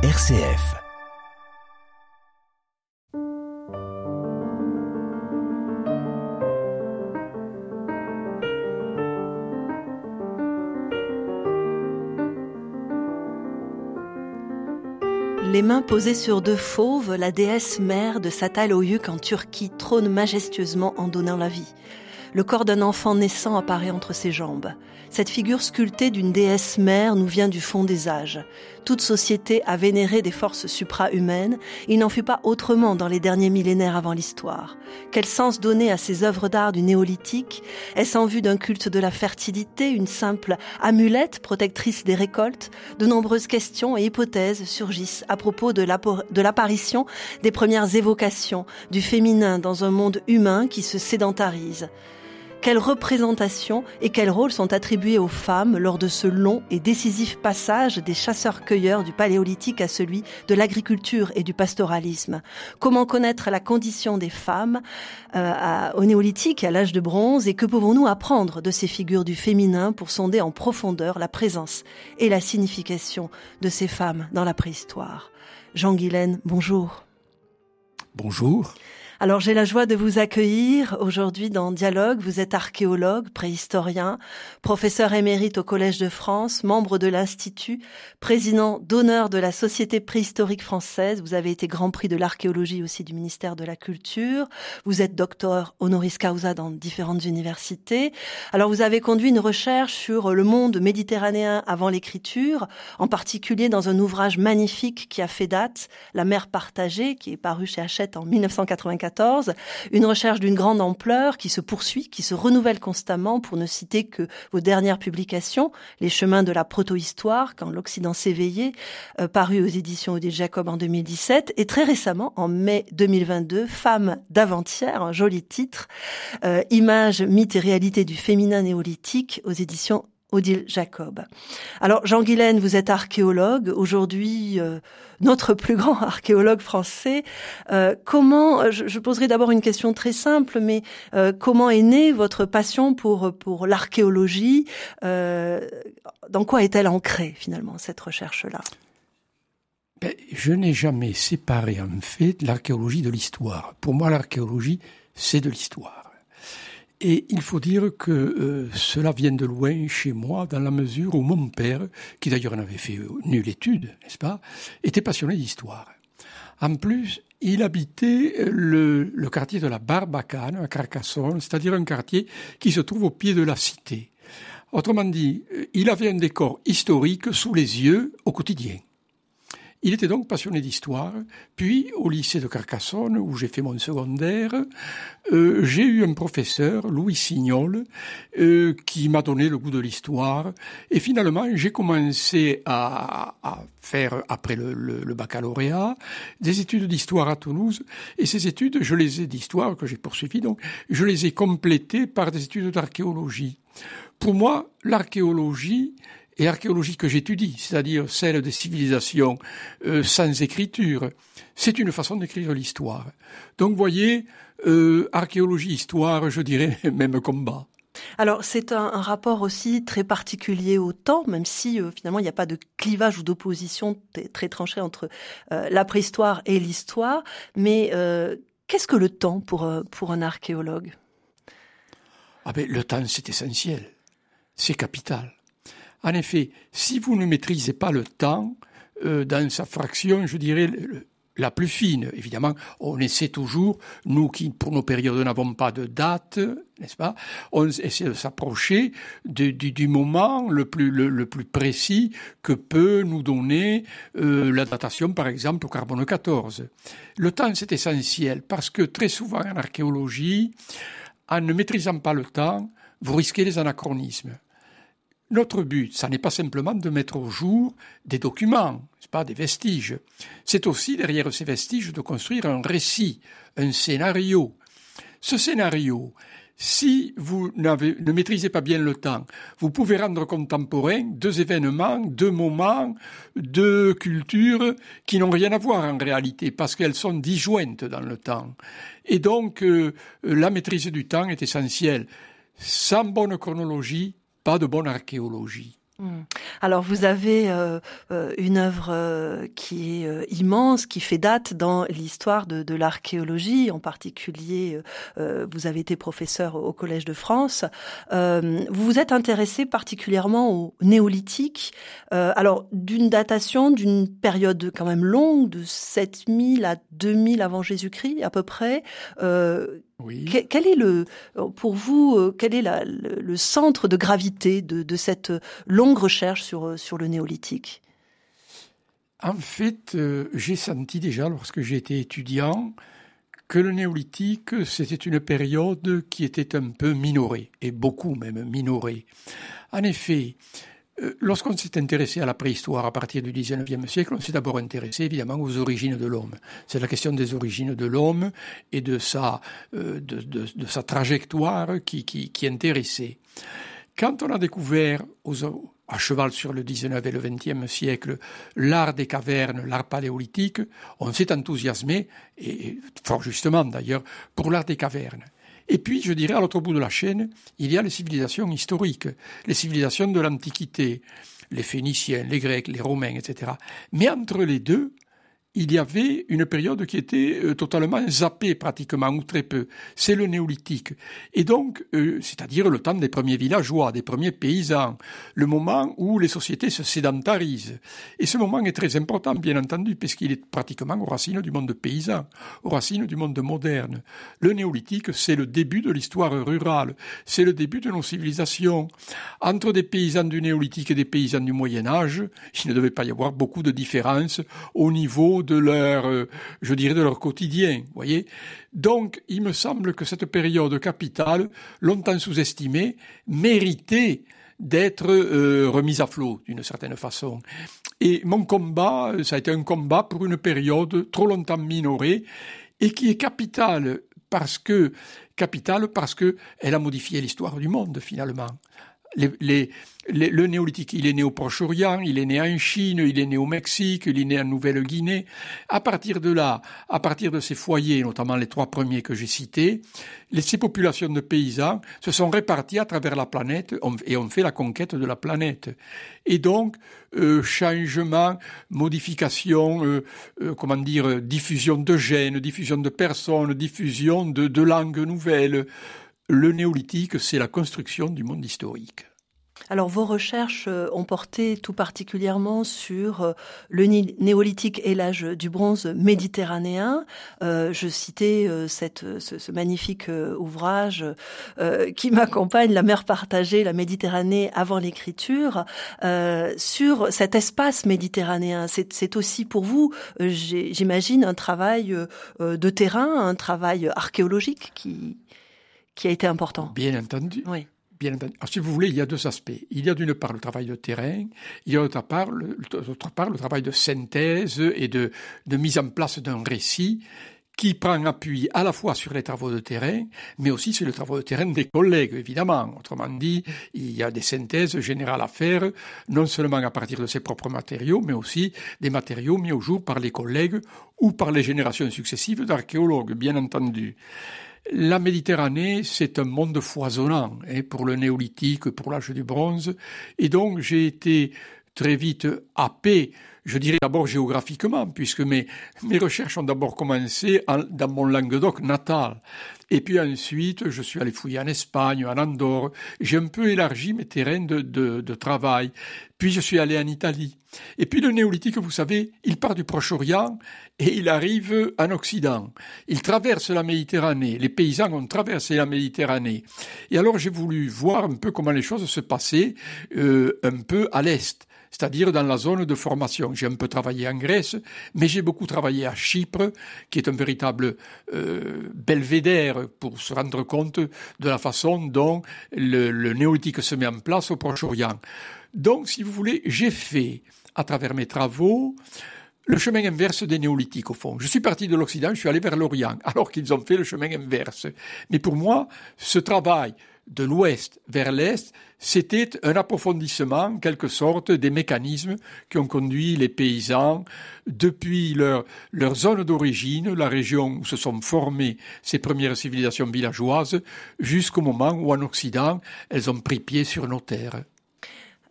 RCF. Les mains posées sur deux fauves, la déesse mère de Satal Oyuk en Turquie trône majestueusement en donnant la vie. Le corps d'un enfant naissant apparaît entre ses jambes. Cette figure sculptée d'une déesse mère nous vient du fond des âges. Toute société a vénéré des forces supra-humaines. Il n'en fut pas autrement dans les derniers millénaires avant l'histoire. Quel sens donner à ces œuvres d'art du néolithique? Est-ce en vue d'un culte de la fertilité, une simple amulette protectrice des récoltes? De nombreuses questions et hypothèses surgissent à propos de l'apparition des premières évocations du féminin dans un monde humain qui se sédentarise. Quelle représentation et quel rôle sont attribués aux femmes lors de ce long et décisif passage des chasseurs-cueilleurs du paléolithique à celui de l'agriculture et du pastoralisme? Comment connaître la condition des femmes euh, au néolithique, à l'âge de bronze, et que pouvons-nous apprendre de ces figures du féminin pour sonder en profondeur la présence et la signification de ces femmes dans la préhistoire? Jean Guilaine, bonjour. Bonjour. Alors j'ai la joie de vous accueillir aujourd'hui dans Dialogue. Vous êtes archéologue, préhistorien, professeur émérite au Collège de France, membre de l'Institut, président d'honneur de la Société préhistorique française. Vous avez été grand prix de l'archéologie aussi du ministère de la Culture. Vous êtes docteur honoris causa dans différentes universités. Alors vous avez conduit une recherche sur le monde méditerranéen avant l'écriture, en particulier dans un ouvrage magnifique qui a fait date, La mer partagée, qui est paru chez Hachette en 1994 une recherche d'une grande ampleur qui se poursuit, qui se renouvelle constamment, pour ne citer que vos dernières publications, Les chemins de la protohistoire, quand l'Occident s'éveillait, euh, paru aux éditions Odile Jacob en 2017, et très récemment, en mai 2022, Femmes d'avant-hier, un joli titre, euh, Images, mythes et réalité du féminin néolithique aux éditions Odile Jacob. Alors Jean Guilaine, vous êtes archéologue, aujourd'hui euh, notre plus grand archéologue français. Euh, comment, je, poserai d'abord une question très simple, mais euh, comment est née votre passion pour pour l'archéologie? Dans quoi est-elle ancrée finalement cette recherche-là? Ben, Je n'ai jamais séparé en fait l'archéologie de l'histoire. Pour moi, l'archéologie, c'est de l'histoire. Et il faut dire que euh, cela vient de loin chez moi, dans la mesure où mon père, qui d'ailleurs n'avait fait nulle étude, n'est-ce pas, était passionné d'histoire. En plus, il habitait le, le quartier de la Barbacane, à Carcassonne, c'est-à-dire un quartier qui se trouve au pied de la cité. Autrement dit, il avait un décor historique sous les yeux au quotidien. Il était donc passionné d'histoire. Puis, au lycée de Carcassonne, où j'ai fait mon secondaire, euh, j'ai eu un professeur, Louis Signol, euh, qui m'a donné le goût de l'histoire. Et finalement, j'ai commencé à, faire, après le, le, baccalauréat, des études d'histoire à Toulouse. Et ces études, je les ai d'histoire, que j'ai poursuivies, donc, je les ai complétées par des études d'archéologie. Pour moi, l'archéologie, et archéologie que j'étudie, c'est-à-dire celle des civilisations euh, sans écriture, c'est une façon d'écrire l'histoire. Donc, voyez, euh, archéologie, histoire, je dirais même combat. Alors c'est un, rapport aussi très particulier au temps, même si euh, finalement il n'y a pas de clivage ou d'opposition très tranchée entre la préhistoire et l'histoire. Mais qu'est-ce que le temps pour, pour un archéologue? Ah ben, Le temps c'est essentiel, c'est capital. En effet, si vous ne maîtrisez pas le temps, euh, dans sa fraction, je dirais, la plus fine. Évidemment, on essaie toujours, nous qui pour nos périodes n'avons pas de date, n'est-ce pas On essaie de s'approcher du, moment le plus, le, plus précis que peut nous donner euh, la datation, par exemple, au carbone 14. Le temps, c'est essentiel parce que très souvent en archéologie, en ne maîtrisant pas le temps, vous risquez les anachronismes. Notre but, ça n'est pas simplement de mettre au jour des documents, pas des vestiges. C'est aussi derrière ces vestiges de construire un récit, un scénario. Ce scénario, si vous ne maîtrisez pas bien le temps, vous pouvez rendre contemporain deux événements, deux moments, deux cultures qui n'ont rien à voir en réalité parce qu'elles sont disjointes dans le temps. Et donc, euh, la maîtrise du temps est essentielle. Sans bonne chronologie, pas de bonne archéologie. Hmm. Alors vous avez euh, euh, une œuvre euh, qui est immense, qui fait date dans l'histoire de, de l'archéologie. En particulier, vous avez été professeur au Collège de France. vous vous êtes intéressé particulièrement au néolithique. alors d'une datation d'une période quand même longue, de 7000 à 2000 avant Jésus-Christ à peu près. Oui. Quel est le, pour vous, euh, quel est la, le, centre de gravité de, de, cette longue recherche sur, euh, sur le néolithique? En fait, euh, j'ai senti déjà, lorsque j'étais étudiant, que le néolithique, c'était une période qui était un peu minorée, et beaucoup même minorée. En effet, euh, lorsqu'on s'est intéressé à la préhistoire à partir du XIXe siècle, on s'est d'abord intéressé évidemment aux origines de l'homme. C'est la question des origines de l'homme et de sa, euh, de, sa trajectoire qui, qui, intéressait. Quand on a découvert à cheval sur le XIXe et le XXe siècle l'art des cavernes, l'art paléolithique, on s'est enthousiasmé, et fort justement d'ailleurs, pour l'art des cavernes. Et puis, je dirais, à l'autre bout de la chaîne, il y a les civilisations historiques, les civilisations de l'Antiquité, les Phéniciens, les Grecs, les Romains, etc. Mais entre les deux, il y avait une période qui était euh, totalement zappée pratiquement, ou très peu. C'est le néolithique. Et donc, euh, c'est-à-dire le temps des premiers villageois, des premiers paysans, le moment où les sociétés se sédentarisent. Et ce moment est très important, bien entendu, puisqu'il est pratiquement aux racines du monde paysan, aux racines du monde moderne. Le néolithique, c'est le début de l'histoire rurale, c'est le début de nos civilisations. Entre des paysans du néolithique et des paysans du Moyen Âge, il ne devait pas y avoir beaucoup de différences au niveau de leur, euh, je dirais, de leur quotidien, voyez. Donc, il me semble que cette période capitale, longtemps sous-estimée, méritait d'être euh, remise à flot d'une certaine façon. Et mon combat, ça a été un combat pour une période trop longtemps minorée et qui est capitale parce que capitale parce que elle a modifié l'histoire du monde finalement le néolithique, il est né au Proche-Orient, il est né en Chine, il est né au Mexique, il est né en Nouvelle-Guinée. À partir de là, à partir de ces foyers, notamment les trois premiers que j'ai cités, ces populations de paysans se sont réparties à travers la planète et ont fait la conquête de la planète. Et donc, euh, changement, modification, euh, euh, comment dire, diffusion de gènes, diffusion de personnes, diffusion de langues nouvelles, le néolithique, c'est la construction du monde historique. Alors vos recherches euh, ont porté tout particulièrement sur euh, le néolithique et l'âge du bronze méditerranéen. Euh, je citais ce, magnifique ouvrage qui m'accompagne, La mer partagée, la Méditerranée avant l'écriture, sur cet espace méditerranéen. C'est aussi pour vous, j'imagine, un travail de terrain, un travail archéologique qui qui a été important. Bien entendu. Oui. Bien entendu. Alors, si vous voulez, il y a deux aspects. Il y a d'une part le travail de terrain, il y a d'autre part, part le travail de synthèse et de, de mise en place d'un récit qui prend appui à la fois sur les travaux de terrain, mais aussi sur les travaux de terrain des collègues, évidemment. Autrement dit, il y a des synthèses générales à faire, non seulement à partir de ses propres matériaux, mais aussi des matériaux mis au jour par les collègues ou par les générations successives d'archéologues, bien entendu. La Méditerranée, c'est un monde foisonnant hein, pour le néolithique, pour l'âge du bronze, et donc j'ai été très vite happé, je dirais d'abord géographiquement, puisque mes, mes recherches ont d'abord commencé dans mon Languedoc natal. Et puis ensuite, je suis allé fouiller en Espagne, en Andorre. J'ai un peu élargi mes terrains de, de, de, travail. Puis je suis allé en Italie. Et puis le néolithique, vous savez, il part du Proche-Orient et il arrive en Occident. Il traverse la Méditerranée. Les paysans ont traversé la Méditerranée. Et alors j'ai voulu voir un peu comment les choses se passaient euh, un peu à l'est c'est-à-dire dans la zone de formation. J'ai un peu travaillé en Grèce, mais j'ai beaucoup travaillé à Chypre, qui est un véritable euh, belvédère pour se rendre compte de la façon dont le, le néolithique se met en place au Proche-Orient. Donc, si vous voulez, j'ai fait, à travers mes travaux, le chemin inverse des néolithiques, au fond. Je suis parti de l'Occident, je suis allé vers l'Orient, alors qu'ils ont fait le chemin inverse. Mais pour moi, ce travail de l'ouest vers l'est, c'était un approfondissement, en quelque sorte, des mécanismes qui ont conduit les paysans depuis leur, leur zone d'origine, la région où se sont formées ces premières civilisations villageoises, jusqu'au moment où, en Occident, elles ont pris pied sur nos terres.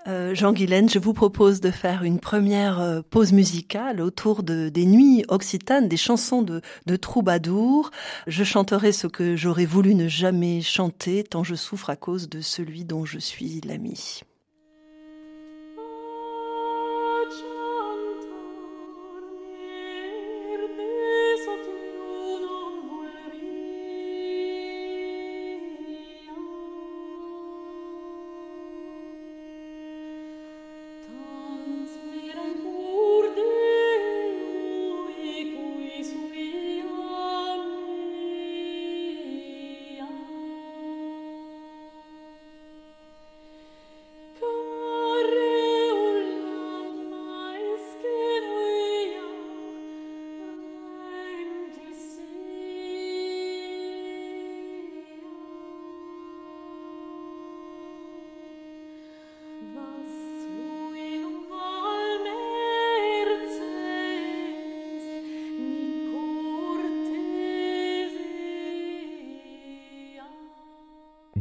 Euh, Jean Guilaine, je vous propose de faire une première euh, pause musicale autour de, des nuits occitanes, des chansons de, de troubadour. Je chanterai ce que j'aurais voulu ne jamais chanter, tant je souffre à cause de celui dont je suis l'ami.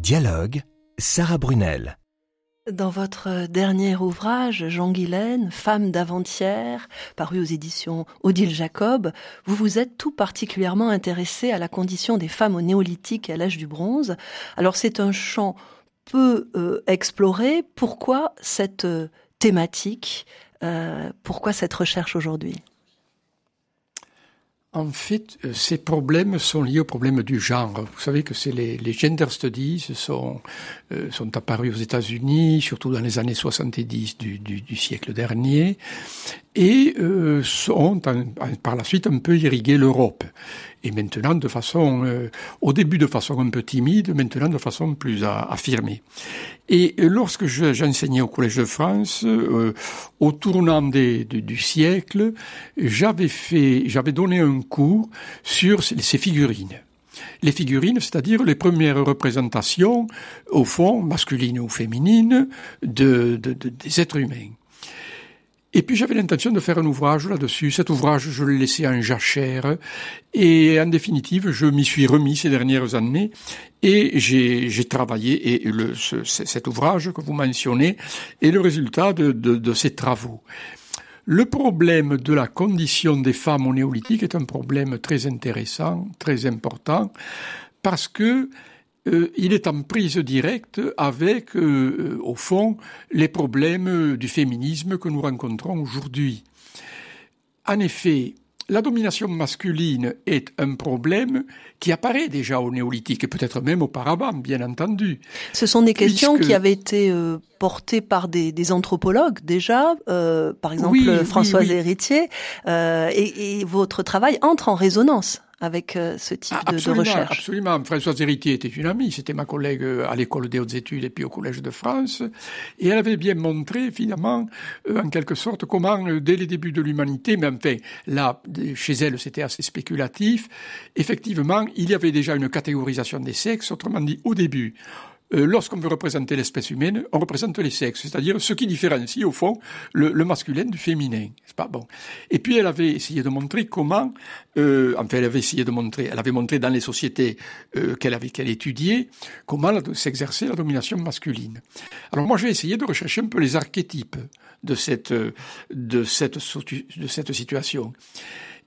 Dialogue, Sarah Brunel. Dans votre dernier ouvrage, Jean Guilaine, Femme d'avant-hier, paru aux éditions Odile Jacob, vous vous êtes tout particulièrement intéressé à la condition des femmes au néolithique et à l'âge du bronze. Alors c'est un champ peu euh, exploré. Pourquoi cette euh, thématique euh, Pourquoi cette recherche aujourd'hui? En fait, euh, ces problèmes sont liés au problème du genre. Vous savez que c'est les, les, gender studies sont, euh, sont apparus aux États-Unis, surtout dans les années 70 du, du, du siècle dernier, et euh, sont par la suite un peu irrigué l'Europe. Et maintenant de façon, euh, au début de façon un peu timide, maintenant de façon plus affirmée. Et lorsque j'enseignais au Collège de France, euh, au tournant du siècle, j'avais fait, j'avais donné un cours sur ces figurines les figurines, c'est-à-dire les premières représentations, au fond, masculines ou féminines, de, de, des êtres humains. Et puis j'avais l'intention de faire un ouvrage là-dessus. Cet ouvrage, je l'ai laissé en jachère. Et en définitive, je m'y suis remis ces dernières années. Et j'ai travaillé. Et le, ce, cet ouvrage que vous mentionnez est le résultat de, de, de ces travaux. Le problème de la condition des femmes au néolithique est un problème très intéressant, très important, parce que euh, il est en prise directe avec, euh, au fond, les problèmes du féminisme que nous rencontrons aujourd'hui. En effet, la domination masculine est un problème qui apparaît déjà au néolithique et peut-être même auparavant, bien entendu. Ce sont des questions qui avaient été euh, portées par des, anthropologues déjà, par exemple Françoise Héritier, et, et, votre travail entre en résonance avec euh, ce type de, de, recherche. Absolument. Françoise Héritier était une amie, c'était ma collègue euh, à l'école des hautes études et puis au Collège de France, et elle avait bien montré, finalement, euh, en quelque sorte, comment, dès les débuts de l'humanité, mais enfin, là, chez elle, c'était assez spéculatif, effectivement, il y avait déjà une catégorisation des sexes, autrement dit, au début, euh, lorsqu'on veut représenter l'espèce humaine, on représente les sexes, c'est-à-dire ce qui différencie au fond le, le masculin du féminin. C'est pas? Bon. Et puis elle avait essayé de montrer comment, euh, enfin elle avait essayé de montrer, elle avait montré dans les sociétés euh, qu'elle avait qu'elle étudiait comment s'exercer la domination masculine. Alors moi j'ai essayé de rechercher un peu les archétypes de cette de cette de cette situation.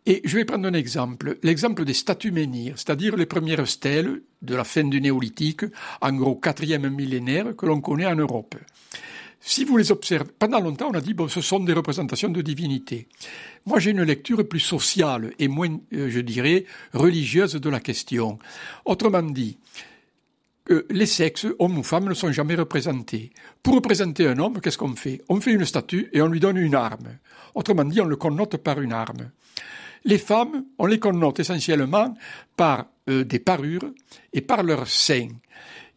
Et je vais prendre un exemple, l'exemple des statues menhirs, c'est-à-dire les premières stèles de la fin du néolithique, en gros quatrième millénaire que l'on connaît en Europe. Si vous les observez, pendant longtemps on a dit bon ce sont des représentations de divinités. Moi j'ai une lecture plus sociale et moins, euh, je dirais, religieuse de la question. Autrement dit, euh, les sexes, hommes ou femmes, ne sont jamais représentés. Pour représenter un homme, qu'est-ce qu'on fait? On fait une statue et on lui donne une arme. Autrement dit, on le connote par une arme. Les femmes, on les connote essentiellement par euh, des parures et par leurs seins.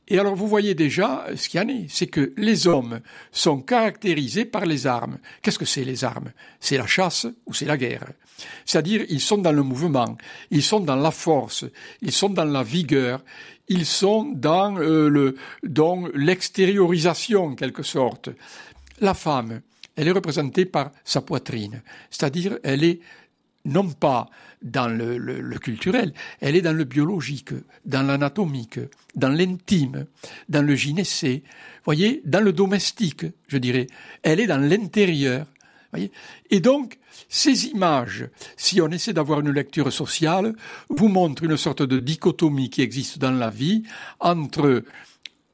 Et alors vous voyez déjà ce qu'il y en est, c'est que les hommes sont caractérisés par les armes. Qu'est-ce que c'est les armes? C'est la chasse ou c'est la guerre C'est-à-dire ils sont dans le mouvement, ils sont dans la force, ils sont dans la vigueur, ils sont dans euh, dans l'extériorisation en quelque sorte. La femme, elle est représentée par sa poitrine, c'est-à-dire elle est non pas dans le, culturel, elle est dans le biologique, dans l'anatomique, dans l'intime, dans le gynécée, voyez, dans le domestique, je dirais. Elle est dans l'intérieur. Voyez Et donc, ces images, si on essaie d'avoir une lecture sociale, vous montrent une sorte de dichotomie qui existe dans la vie entre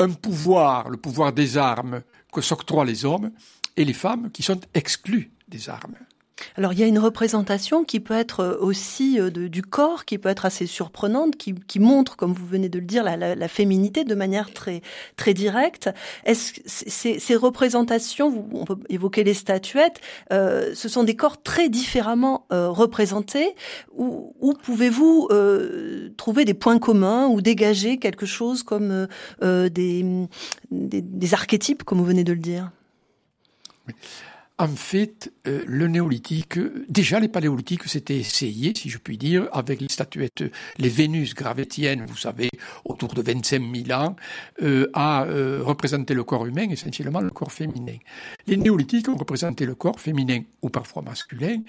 un pouvoir, le pouvoir des armes que s'octroient les hommes, et les femmes qui sont exclues des armes. Alors il y a une représentation qui peut être euh, aussi euh, du corps, qui peut être assez surprenante, qui, montre, comme vous venez de le dire, la, féminité de manière très très directe. Est-ce ces, ces représentations, on peut évoquer les statuettes, euh, ce sont des corps très différemment représentés. Où, pouvez-vous trouver des points communs ou dégager quelque chose comme des, archétypes, comme vous venez de le dire? En fait, euh, le néolithique, déjà les paléolithiques s'étaient essayés, si je puis dire, avec les statuettes, les Vénus gravétiennes, vous savez, autour de 25 000 ans, euh, à euh, représenter le corps humain, essentiellement le corps féminin. Les néolithiques ont représenté le corps féminin, ou parfois masculin,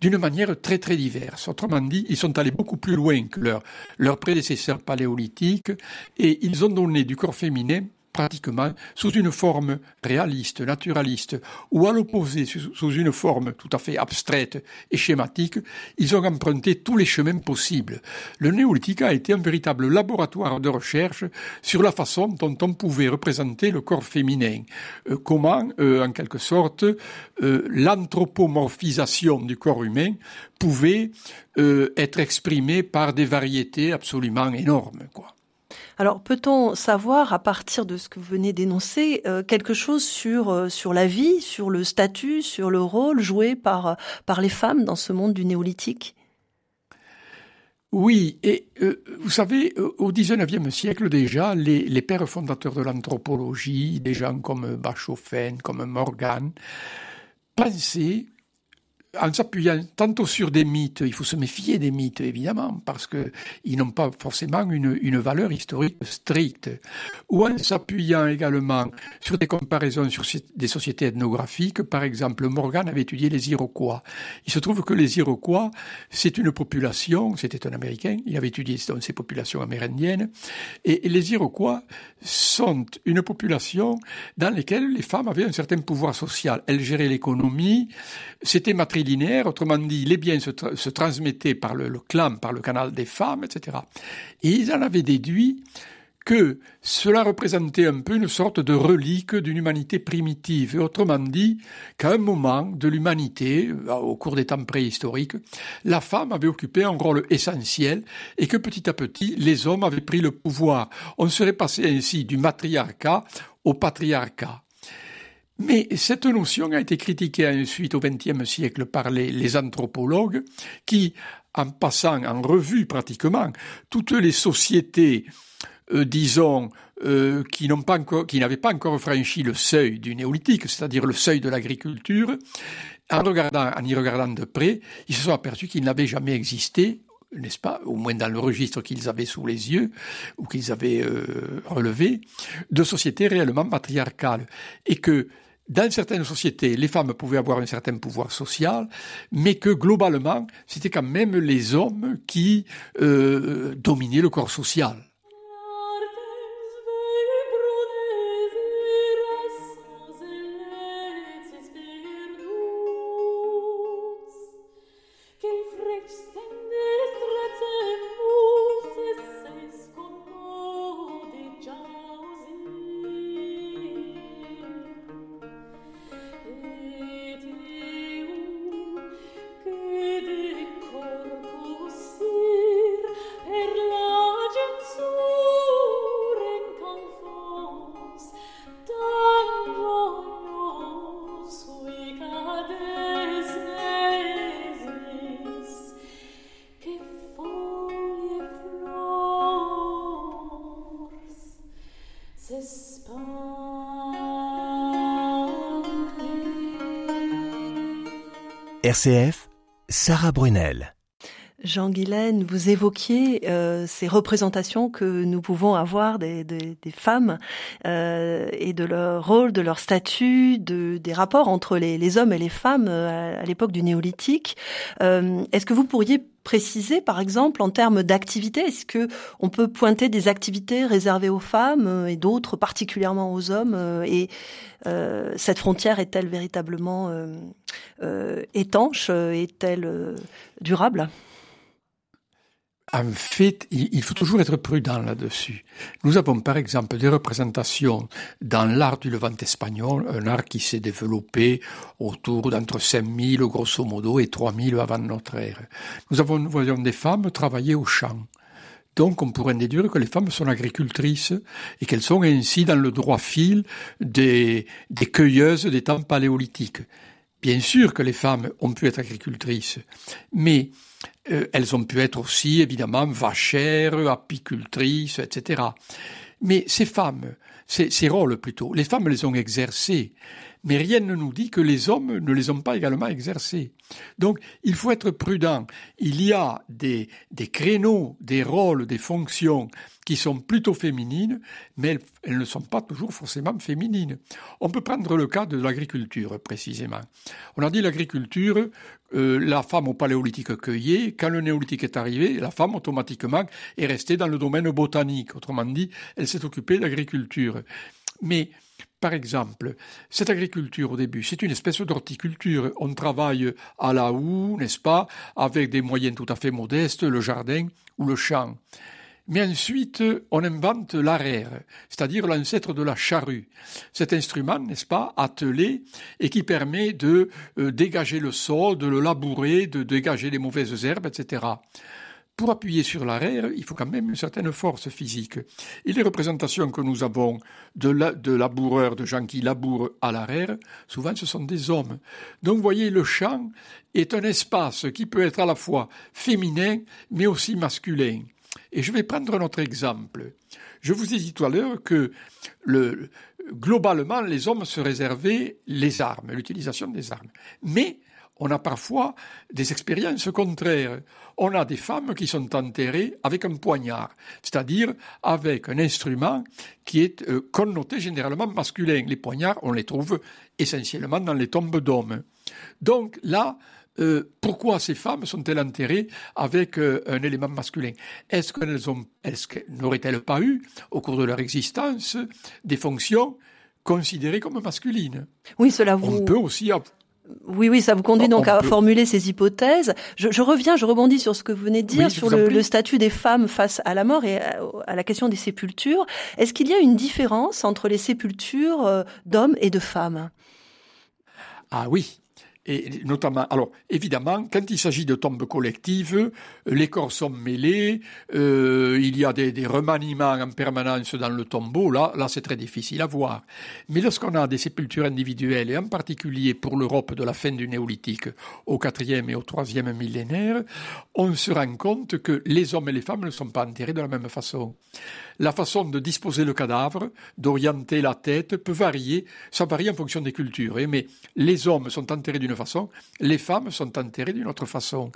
d'une manière très très diverse. Autrement dit, ils sont allés beaucoup plus loin que leurs leur prédécesseurs paléolithiques, et ils ont donné du corps féminin pratiquement sous une forme réaliste, naturaliste, ou à l'opposé, sous une forme tout à fait abstraite et schématique, ils ont emprunté tous les chemins possibles. Le néolithique a été un véritable laboratoire de recherche sur la façon dont on pouvait représenter le corps féminin, euh, comment, euh, en quelque sorte, euh, l'anthropomorphisation du corps humain pouvait être exprimée par des variétés absolument énormes, quoi. Alors, peut-on savoir, à partir de ce que vous venez d'énoncer, euh, quelque chose sur, euh, sur la vie, sur le statut, sur le rôle joué par, euh, par les femmes dans ce monde du néolithique? Oui, et vous savez, au XIXe siècle déjà, les, les pères fondateurs de l'anthropologie, des gens comme Bachofen, comme Morgan, pensaient en s'appuyant tantôt sur des mythes, il faut se méfier des mythes évidemment, parce qu'ils n'ont pas forcément une, une, valeur historique stricte, ou en s'appuyant également sur des comparaisons sur des sociétés ethnographiques, par exemple Morgan avait étudié les Iroquois. Il se trouve que les Iroquois, c'est une population, c'était un Américain, il avait étudié ces populations amérindiennes, et, les Iroquois sont une population dans laquelle les femmes avaient un certain pouvoir social. Elles géraient l'économie, c'était matériel linéaire, autrement dit, les biens se, transmettaient par le, clan, par le canal des femmes, etc. Et ils en avaient déduit que cela représentait un peu une sorte de relique d'une humanité primitive. Autrement dit, qu'à un moment de l'humanité, euh, au cours des temps préhistoriques, la femme avait occupé un rôle essentiel et que petit à petit, les hommes avaient pris le pouvoir. On serait passé ainsi du matriarcat au patriarcat. Mais cette notion a été critiquée ensuite au XXe siècle par les, anthropologues qui, en passant en revue pratiquement toutes les sociétés, euh, disons, euh, qui n'avaient pas encore franchi le seuil du néolithique, c'est-à-dire le seuil de l'agriculture, en en y regardant de près, ils se sont aperçus qu'il n'avait jamais existé n'est-ce pas, au moins dans le registre qu'ils avaient sous les yeux ou qu'ils avaient euh, relevé, de sociétés réellement matriarcales, et que dans certaines sociétés, les femmes pouvaient avoir un certain pouvoir social, mais que globalement, c'était quand même les hommes qui euh, dominaient le corps social. RCF, Sarah Brunel. Jean Guilaine, vous évoquiez euh, ces représentations que nous pouvons avoir des, femmes euh, et de leur rôle, de leur statut, de, des rapports entre les, hommes et les femmes euh, à, l'époque du néolithique. Est-ce que vous pourriez préciser, par exemple, en termes d'activités Est-ce que on peut pointer des activités réservées aux femmes euh, et d'autres particulièrement aux hommes euh, Et euh, cette frontière est-elle véritablement étanche Est-elle durable? En fait, il faut toujours être prudent là-dessus. Nous avons par exemple des représentations dans l'art du Levant espagnol, un art qui s'est développé autour d'entre 5000 grosso modo et 3000 avant notre ère. Nous avons, nous voyons des femmes travailler au champ. Donc on pourrait déduire que les femmes sont agricultrices et qu'elles sont ainsi dans le droit fil des, des cueilleuses des temps paléolithiques. Bien sûr que les femmes ont pu être agricultrices, mais euh, elles ont pu être aussi, évidemment, vachères, apicultrices, etc. Mais ces femmes, ces, ces, rôles plutôt, les femmes les ont exercés, mais rien ne nous dit que les hommes ne les ont pas également exercés. Donc, il faut être prudent. Il y a des, créneaux, des rôles, des fonctions qui sont plutôt féminines, mais elles, elles, ne sont pas toujours forcément féminines. On peut prendre le cas de l'agriculture, précisément. On a dit l'agriculture, euh, la femme au paléolithique cueillait, quand le néolithique est arrivé, la femme automatiquement est restée dans le domaine botanique. Autrement dit, elle s'est occupée d'agriculture. Mais par exemple, cette agriculture au début, c'est une espèce d'horticulture. On travaille à la houe, n'est-ce pas, avec des moyens tout à fait modestes, le jardin ou le champ. Mais ensuite, on invente l'arère, c'est-à-dire l'ancêtre de la charrue. Cet instrument, n'est-ce pas, attelé et qui permet de euh, dégager le sol, de le labourer, de dégager les mauvaises herbes, etc. Pour appuyer sur l'arère, il faut quand même une certaine force physique. Et les représentations que nous avons de, la, laboureurs, de gens qui labourent à l'arère, souvent ce sont des hommes. Donc vous voyez, le champ est un espace qui peut être à la fois féminin, mais aussi masculin. Et je vais prendre un autre exemple. Je vous ai dit tout à l'heure que le, globalement, les hommes se réservaient les armes, l'utilisation des armes. Mais on a parfois des expériences contraires. On a des femmes qui sont enterrées avec un poignard, c'est-à-dire avec un instrument qui est euh, connoté généralement masculin. Les poignards, on les trouve essentiellement dans les tombes d'hommes. Donc là, euh, pourquoi ces femmes sont-elles enterrées avec euh, un élément masculin? Est-ce qu'elles ont, est-ce n'auraient-elles pas eu, au cours de leur existence, des fonctions considérées comme masculines? Oui, cela vous. On peut aussi. Oui, oui, ça vous conduit donc à peut... formuler ces hypothèses. Je, je, reviens, je rebondis sur ce que vous venez de dire, oui, sur le, le, statut des femmes face à la mort et à, à la question des sépultures. Est-ce qu'il y a une différence entre les sépultures euh, d'hommes et de femmes? Ah oui, et notamment, alors évidemment, quand il s'agit de tombes collectives, les corps sont mêlés, euh, il y a des, des, remaniements en permanence dans le tombeau, là, là c'est très difficile à voir. Mais lorsqu'on a des sépultures individuelles, et en particulier pour l'Europe de la fin du néolithique, au quatrième et au troisième millénaire, on se rend compte que les hommes et les femmes ne sont pas enterrés de la même façon. La façon de disposer le cadavre, d'orienter la tête, peut varier, ça varie en fonction des cultures, hein, mais les hommes sont enterrés d'une façon, les femmes sont enterrées d'une autre façon.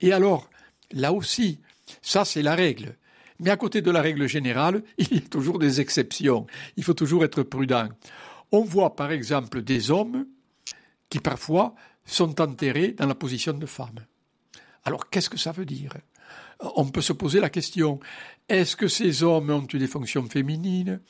Et alors, là aussi, ça c'est la règle. Mais à côté de la règle générale, il y a toujours des exceptions. Il faut toujours être prudent. On voit par exemple des hommes qui parfois sont enterrés dans la position de femme. Alors qu'est-ce que ça veut dire? On peut se poser la question, est-ce que ces hommes ont eu des fonctions féminines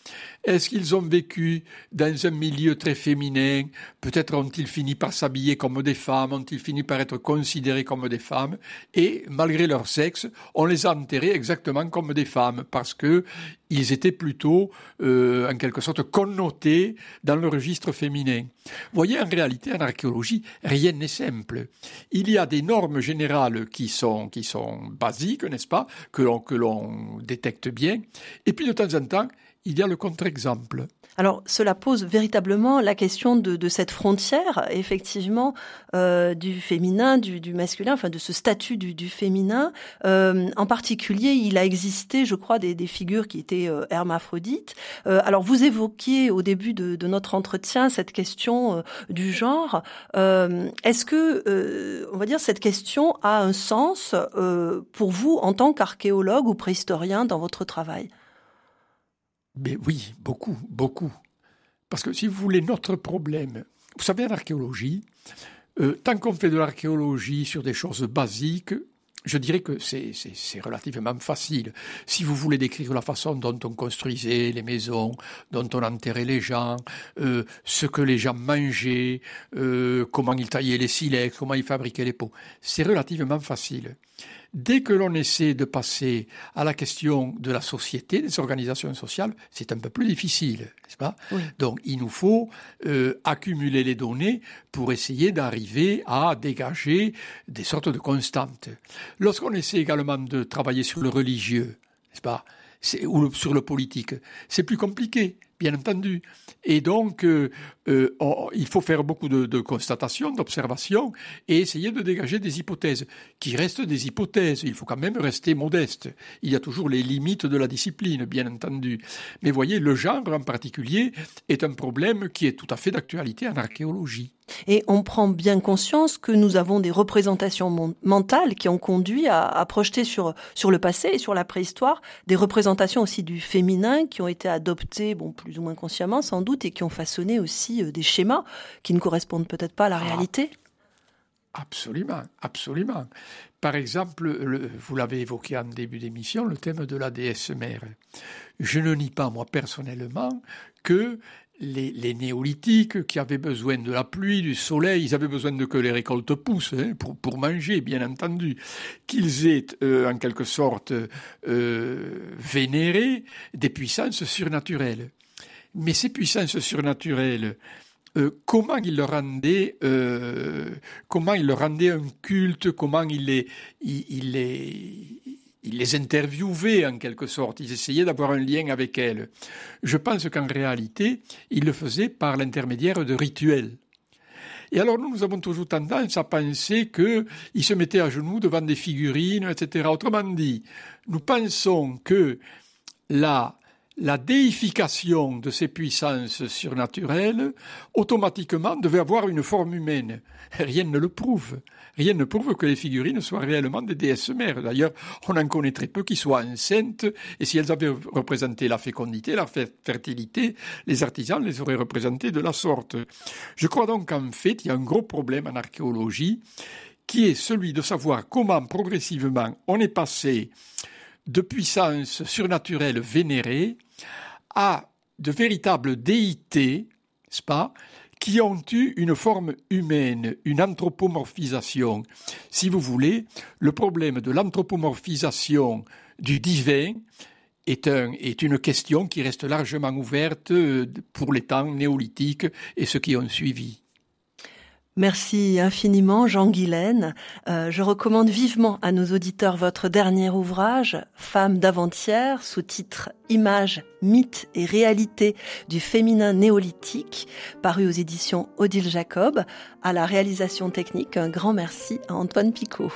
Est-ce qu'ils ont vécu dans un milieu très féminin? Peut-être ont-ils fini par s'habiller comme des femmes, ont-ils fini par être considérés comme des femmes? Et malgré leur sexe, on les a enterrés exactement comme des femmes parce que ils étaient plutôt, euh, en quelque sorte, connotés dans le registre féminin. Vous voyez, en réalité, en archéologie, rien n'est simple. Il y a des normes générales qui sont, qui sont basiques, n'est-ce pas, que l'on, que l'on détecte bien. Et puis de temps en temps, il y a le contre-exemple. Alors, cela pose véritablement la question de, cette frontière, effectivement, euh, du féminin, du, masculin, enfin de ce statut du, féminin. Euh, en particulier, il a existé, je crois, des, figures qui étaient euh, hermaphrodites. alors, vous évoquiez au début de, de notre entretien cette question du genre. Est-ce que, on va dire, cette question a un sens pour vous en tant qu'archéologue ou préhistorien dans votre travail? Mais oui, beaucoup, beaucoup. Parce que si vous voulez, notre problème, vous savez, en archéologie, euh, tant qu'on fait de l'archéologie sur des choses basiques, je dirais que c'est relativement facile. Si vous voulez décrire la façon dont on construisait les maisons, dont on enterrait les gens, euh, ce que les gens mangeaient, euh, comment ils taillaient les silex, comment ils fabriquaient les pots, c'est relativement facile. Dès que l'on essaie de passer à la question de la société, des organisations sociales, c'est un peu plus difficile, n'est-ce pas? Donc il nous faut euh, accumuler les données pour essayer d'arriver à dégager des sortes de constantes. Lorsqu'on essaie également de travailler sur le religieux, n'est-ce pas? Ou sur le politique, c'est plus compliqué bien entendu. Et donc, euh, euh, il faut faire beaucoup de, constatations, d'observations, et essayer de dégager des hypothèses, qui restent des hypothèses. Il faut quand même rester modeste. Il y a toujours les limites de la discipline, bien entendu. Mais voyez, le genre en particulier est un problème qui est tout à fait d'actualité en archéologie. Et on prend bien conscience que nous avons des représentations mentales qui ont conduit à, projeter sur, sur le passé et sur la préhistoire des représentations aussi du féminin qui ont été adoptées, bon, plus ou moins consciemment sans doute, et qui ont façonné aussi euh, des schémas qui ne correspondent peut-être pas à la ah. réalité. Absolument, absolument. Par exemple, vous l'avez évoqué en début d'émission, le thème de la déesse mère. Je ne nie pas, moi, personnellement, que les, néolithiques qui avaient besoin de la pluie, du soleil, ils avaient besoin de que les récoltes poussent hein, pour, pour manger, bien entendu, qu'ils aient euh, en quelque sorte euh, vénéré des puissances surnaturelles. Mais ces puissances surnaturelles, euh, comment ils leur rendaient, comment ils leur rendaient un culte, comment les, il les, il les interviewait en quelque sorte, ils essayaient d'avoir un lien avec elles. Je pense qu'en réalité, ils le faisaient par l'intermédiaire de rituels. Et alors nous, nous avons toujours tendance à penser qu'ils se mettaient à genoux devant des figurines, etc. Autrement dit, nous pensons que la déification de ces puissances surnaturelles, automatiquement, devait avoir une forme humaine. Rien ne le prouve. Rien ne prouve que les figurines soient réellement des déesses mères. D'ailleurs, on en connaît très peu qui soient enceintes, et si elles avaient représenté la fécondité, la fertilité, les artisans les auraient représentées de la sorte. Je crois donc qu'en fait, il y a un gros problème en archéologie, qui est celui de savoir comment progressivement on est passé de puissances surnaturelles vénérées à de véritables déités, n'est-ce pas, qui ont eu une forme humaine, une anthropomorphisation. Si vous voulez, le problème de l'anthropomorphisation du divin est, un, est, une question qui reste largement ouverte pour les temps néolithiques et ceux qui ont suivi. Merci infiniment, Jean Guilaine. Euh, je recommande vivement à nos auditeurs votre dernier ouvrage, Femmes d'avant-hier, sous-titre Images, mythes et réalités du féminin néolithique, paru aux éditions Odile Jacob. À la réalisation technique, un grand merci à Antoine Picot.